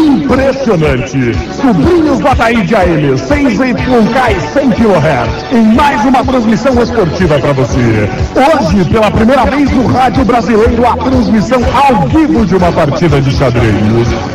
Impressionante! Sobrinhos do Ataíde AM, 6Y e 100 kHz, em mais uma transmissão esportiva para você. Hoje, pela primeira vez no rádio brasileiro, a transmissão ao vivo de uma partida de xadrez.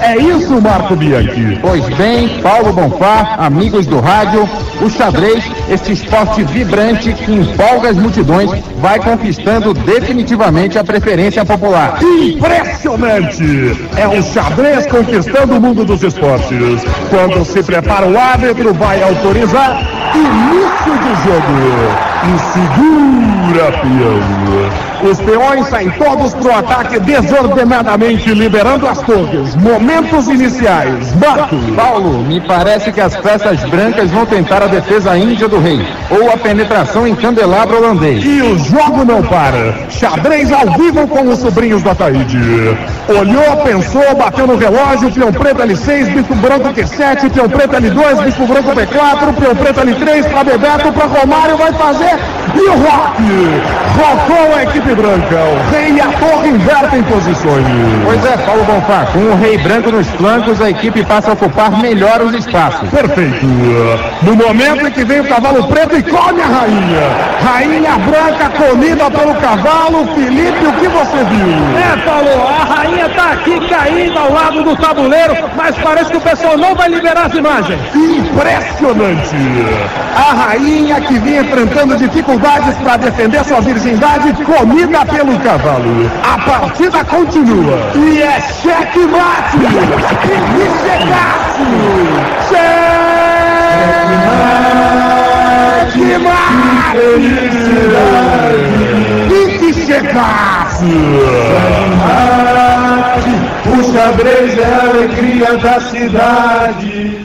É isso, Marco Bianchi? Pois bem, Paulo Bonfá, amigos do rádio, o xadrez, esse esporte vibrante que empolga as multidões, vai conquistando definitivamente a preferência popular. Impressionante! É o xadrez conquistando o mundo dos esportes. Quando se prepara o árbitro, vai autorizar início de jogo. E segura, peão. Os peões saem todos pro ataque desordenadamente, liberando as torres. Momentos iniciais. Marco. Paulo, me parece que as peças brancas vão tentar a defesa índia do rei, ou a penetração em candelabro holandês. E o jogo não para. Xadrez ao vivo com os sobrinhos do Ataíde. Olhou, pensou, bateu no relógio, peão preto L6, bicho branco Q7, peão preto L2, bicho branco P4, peão preto L3, pra Bebeto, pra Romário, vai fazer. E o Rock! Rocou a equipe branca. O rei e a torre invertem posições. Pois é, Paulo Bonfá, com o rei branco nos flancos, a equipe passa a ocupar melhor os espaços. Perfeito. No momento em que vem o cavalo preto e come a rainha. Rainha branca comida pelo cavalo. Felipe, o que você viu? É, Paulo, a rainha tá aqui caindo ao lado do tabuleiro, mas parece que o pessoal não vai liberar as imagens. Impressionante! A rainha que vinha enfrentando dificuldades para defender sua virgindade, comida pelo cavalo. A partida continua. E é cheque-mate! E chegasse! Cheque-mate! E que chegasse! O xadrez é a alegria da cidade.